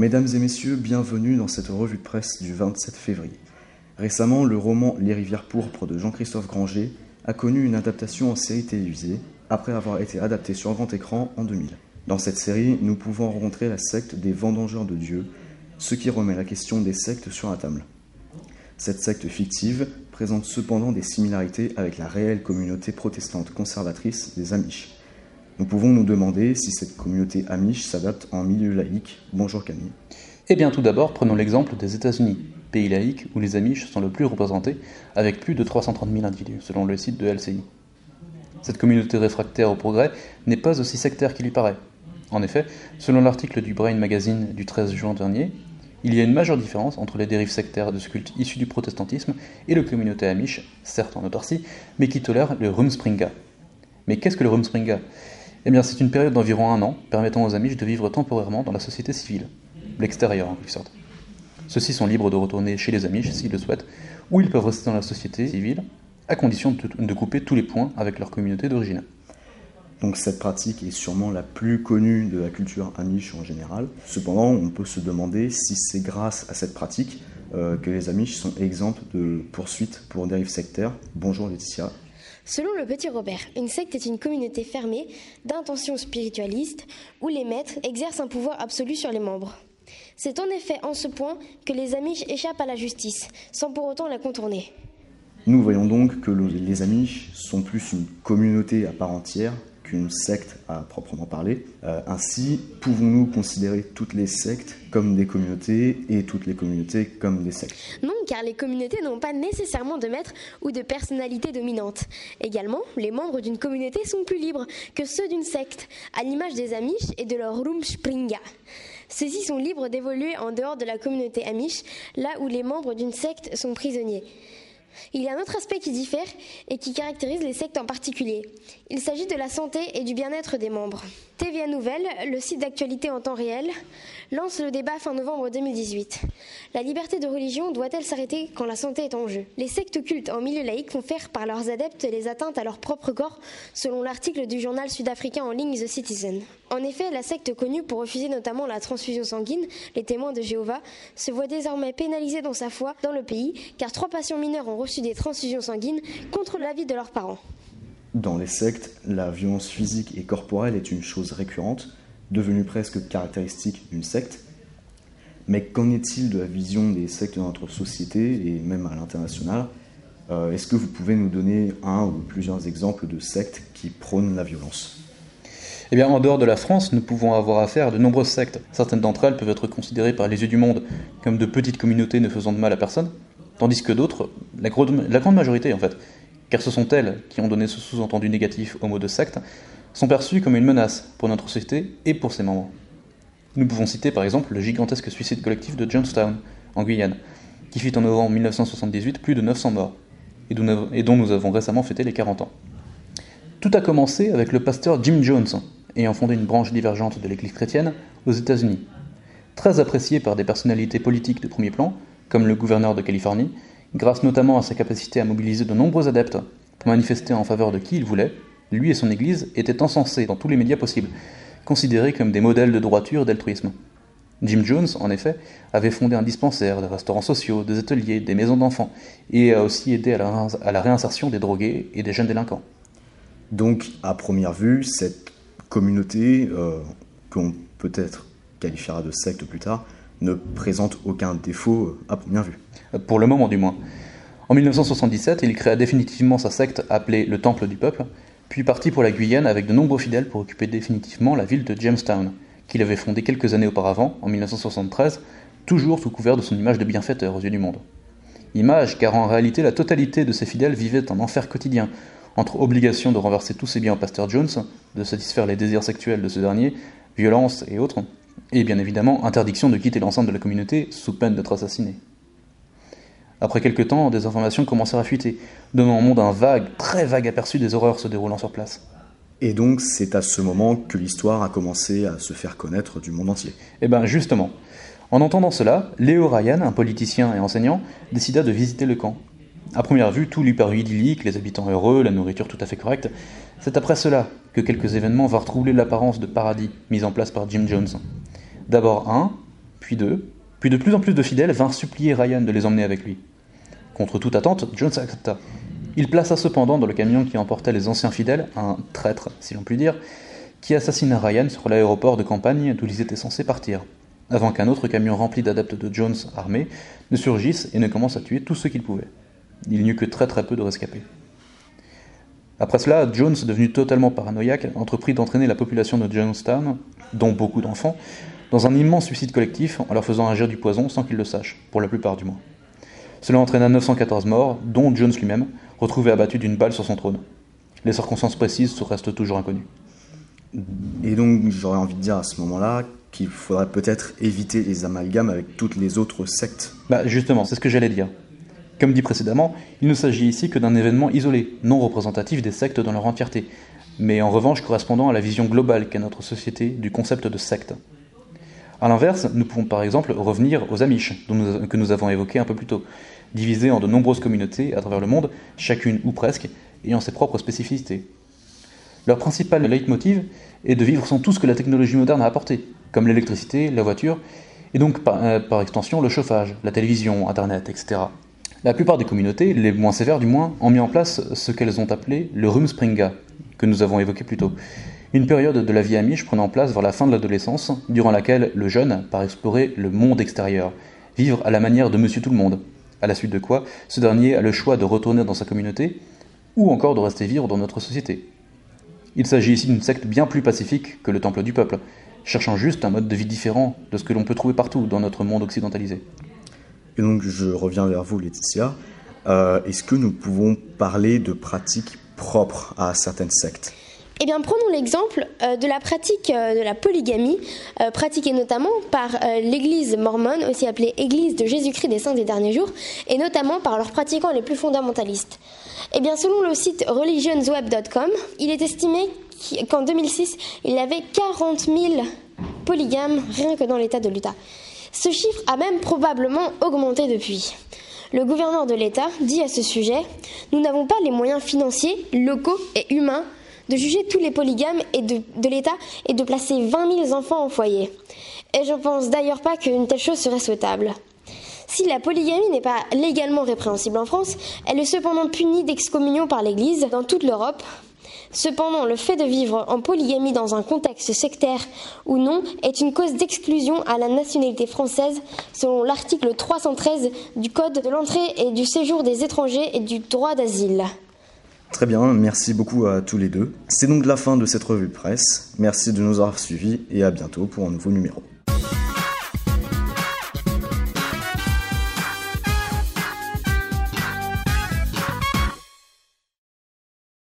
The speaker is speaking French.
Mesdames et messieurs, bienvenue dans cette revue de presse du 27 février. Récemment, le roman Les rivières pourpres de Jean-Christophe Granger a connu une adaptation en série télévisée après avoir été adapté sur grand écran en 2000. Dans cette série, nous pouvons rencontrer la secte des vendangeurs de Dieu, ce qui remet la question des sectes sur la table. Cette secte fictive présente cependant des similarités avec la réelle communauté protestante conservatrice des Amish. Nous pouvons nous demander si cette communauté Amish s'adapte en milieu laïque. Bonjour Camille. Eh bien tout d'abord, prenons l'exemple des États-Unis, pays laïque où les Amish sont le plus représentés, avec plus de 330 000 individus, selon le site de LCI. Cette communauté réfractaire au progrès n'est pas aussi sectaire qu'il y paraît. En effet, selon l'article du Brain Magazine du 13 juin dernier, il y a une majeure différence entre les dérives sectaires de ce culte issu du protestantisme et la communauté amish, certes en autarcie, mais qui tolère le Rumspringa. Mais qu'est-ce que le Rumspringa? Eh bien, c'est une période d'environ un an permettant aux amish de vivre temporairement dans la société civile, l'extérieur en quelque sorte. Ceux-ci sont libres de retourner chez les amish s'ils le souhaitent, ou ils peuvent rester dans la société civile, à condition de couper tous les points avec leur communauté d'origine. Donc cette pratique est sûrement la plus connue de la culture amish en général. Cependant, on peut se demander si c'est grâce à cette pratique euh, que les amish sont exempts de poursuites pour dérives sectaires. Bonjour Laetitia. Selon le petit Robert, une secte est une communauté fermée d'intentions spiritualistes où les maîtres exercent un pouvoir absolu sur les membres. C'est en effet en ce point que les Amish échappent à la justice, sans pour autant la contourner. Nous voyons donc que les Amish sont plus une communauté à part entière une secte à proprement parler. Euh, ainsi, pouvons-nous considérer toutes les sectes comme des communautés et toutes les communautés comme des sectes? Non, car les communautés n'ont pas nécessairement de maître ou de personnalité dominante. Également, les membres d'une communauté sont plus libres que ceux d'une secte, à l'image des Amish et de leur Rumspringa. Ceux-ci sont libres d'évoluer en dehors de la communauté Amish, là où les membres d'une secte sont prisonniers. Il y a un autre aspect qui diffère et qui caractérise les sectes en particulier. Il s'agit de la santé et du bien-être des membres. TVA Nouvelle, le site d'actualité en temps réel, lance le débat fin novembre 2018. La liberté de religion doit-elle s'arrêter quand la santé est en jeu? Les sectes cultes en milieu laïque faire par leurs adeptes les atteintes à leur propre corps, selon l'article du journal sud-africain en ligne The Citizen. En effet, la secte connue pour refuser notamment la transfusion sanguine, les témoins de Jéhovah, se voit désormais pénalisée dans sa foi dans le pays, car trois patients mineurs ont reçu des transfusions sanguines contre l'avis de leurs parents. Dans les sectes, la violence physique et corporelle est une chose récurrente, devenue presque caractéristique d'une secte. Mais qu'en est-il de la vision des sectes dans notre société et même à l'international? Euh, Est-ce que vous pouvez nous donner un ou plusieurs exemples de sectes qui prônent la violence? Eh bien, en dehors de la France, nous pouvons avoir affaire à de nombreuses sectes. Certaines d'entre elles peuvent être considérées par les yeux du monde comme de petites communautés ne faisant de mal à personne, tandis que d'autres, la, grande majorité en fait, car ce sont elles qui ont donné ce sous-entendu négatif au mot de secte, sont perçues comme une menace pour notre société et pour ses membres. Nous pouvons citer par exemple le gigantesque suicide collectif de Johnstown, en Guyane, qui fit en novembre 1978 plus de 900 morts, et dont nous avons récemment fêté les 40 ans. Tout a commencé avec le pasteur Jim Jones, ayant fondé une branche divergente de l'Église chrétienne aux États-Unis. Très apprécié par des personnalités politiques de premier plan, comme le gouverneur de Californie, grâce notamment à sa capacité à mobiliser de nombreux adeptes pour manifester en faveur de qui il voulait, lui et son Église étaient encensés dans tous les médias possibles, considérés comme des modèles de droiture et d'altruisme. Jim Jones, en effet, avait fondé un dispensaire, des restaurants sociaux, des ateliers, des maisons d'enfants, et a aussi aidé à la, réinsertion des drogués et des jeunes délinquants. Donc, à première vue, cette communauté, euh, qu'on peut-être qualifiera de secte plus tard, ne présente aucun défaut euh, à première vue. Pour le moment du moins. En 1977, il créa définitivement sa secte appelée le Temple du Peuple, puis partit pour la Guyane avec de nombreux fidèles pour occuper définitivement la ville de Jamestown, qu'il avait fondée quelques années auparavant, en 1973, toujours sous couvert de son image de bienfaiteur aux yeux du monde. Image car en réalité la totalité de ses fidèles vivaient un enfer quotidien, entre obligation de renverser tous ses biens au pasteur Jones, de satisfaire les désirs sexuels de ce dernier, violence et autres, et bien évidemment interdiction de quitter l'enceinte de la communauté sous peine d'être assassiné. Après quelque temps, des informations commencèrent à fuiter, donnant au monde un vague, très vague aperçu des horreurs se déroulant sur place. Et donc c'est à ce moment que l'histoire a commencé à se faire connaître du monde entier. Eh bien justement, en entendant cela, Léo Ryan, un politicien et enseignant, décida de visiter le camp. À première vue, tout lui parut idyllique, les habitants heureux, la nourriture tout à fait correcte. C'est après cela que quelques événements vinrent troubler l'apparence de paradis mise en place par Jim Jones. D'abord un, puis deux, puis de plus en plus de fidèles vinrent supplier Ryan de les emmener avec lui. Contre toute attente, Jones accepta. Il plaça cependant dans le camion qui emportait les anciens fidèles un traître, si l'on peut dire, qui assassina Ryan sur l'aéroport de campagne d'où ils étaient censés partir, avant qu'un autre camion rempli d'adeptes de Jones armés ne surgisse et ne commence à tuer tous ceux qu'il pouvait. Il n'y eut que très très peu de rescapés. Après cela, Jones, devenu totalement paranoïaque, entreprit d'entraîner la population de Jonestown, dont beaucoup d'enfants, dans un immense suicide collectif en leur faisant agir du poison sans qu'ils le sachent, pour la plupart du moins. Cela entraîna 914 morts, dont Jones lui-même, retrouvé abattu d'une balle sur son trône. Les circonstances précises restent toujours inconnues. Et donc j'aurais envie de dire à ce moment-là qu'il faudrait peut-être éviter les amalgames avec toutes les autres sectes. Bah justement, c'est ce que j'allais dire. Comme dit précédemment, il ne s'agit ici que d'un événement isolé, non représentatif des sectes dans leur entièreté, mais en revanche correspondant à la vision globale qu'a notre société du concept de secte. A l'inverse, nous pouvons par exemple revenir aux Amish, que nous avons évoqués un peu plus tôt, divisés en de nombreuses communautés à travers le monde, chacune ou presque, ayant ses propres spécificités. Leur principal leitmotiv est de vivre sans tout ce que la technologie moderne a apporté, comme l'électricité, la voiture, et donc par, euh, par, extension le chauffage, la télévision, Internet, etc. La plupart des communautés, les moins sévères du moins, ont mis en place ce qu'elles ont appelé le Rumspringa, que nous avons évoqué plus tôt. Une période de la vie amiche prenant place vers la fin de l'adolescence, durant laquelle le jeune part explorer le monde extérieur, vivre à la manière de Monsieur Tout le Monde, à la suite de quoi ce dernier a le choix de retourner dans sa communauté ou encore de rester vivre dans notre société. Il s'agit ici d'une secte bien plus pacifique que le Temple du Peuple, cherchant juste un mode de vie différent de ce que l'on peut trouver partout dans notre monde occidentalisé. Et donc je reviens vers vous Laetitia. Euh, est-ce que nous pouvons parler de pratiques propres à certaines sectes? Eh bien, prenons l'exemple euh, de la pratique euh, de la polygamie, pratiquée notamment par l'Église mormone, aussi appelée Église de Jésus-Christ des Saints des Derniers Jours, et notamment par leurs pratiquants les plus fondamentalistes. Eh bien, selon le site religionsweb.com, il est estimé qu'en 2006, il y avait 40 000 polygames rien que dans l'État de l'Utah. Ce chiffre a même probablement augmenté depuis. Le gouverneur de l'État dit à ce sujet Nous n'avons pas les moyens financiers, locaux et humains de juger tous les polygames et de, l'État et de placer 20 000 enfants au foyer. Et je ne pense d'ailleurs pas qu'une telle chose serait souhaitable. Si la polygamie n'est pas légalement répréhensible en France, elle est cependant punie d'excommunion par l'Église dans toute l'Europe. Cependant, le fait de vivre en polygamie dans un contexte sectaire ou non est une cause d'exclusion à la nationalité française selon l'article 313 du Code de l'entrée et du séjour des étrangers et du droit d'asile. Très bien, merci beaucoup à tous les deux. C'est donc la fin de cette revue presse. Merci de nous avoir suivis et à bientôt pour un nouveau numéro.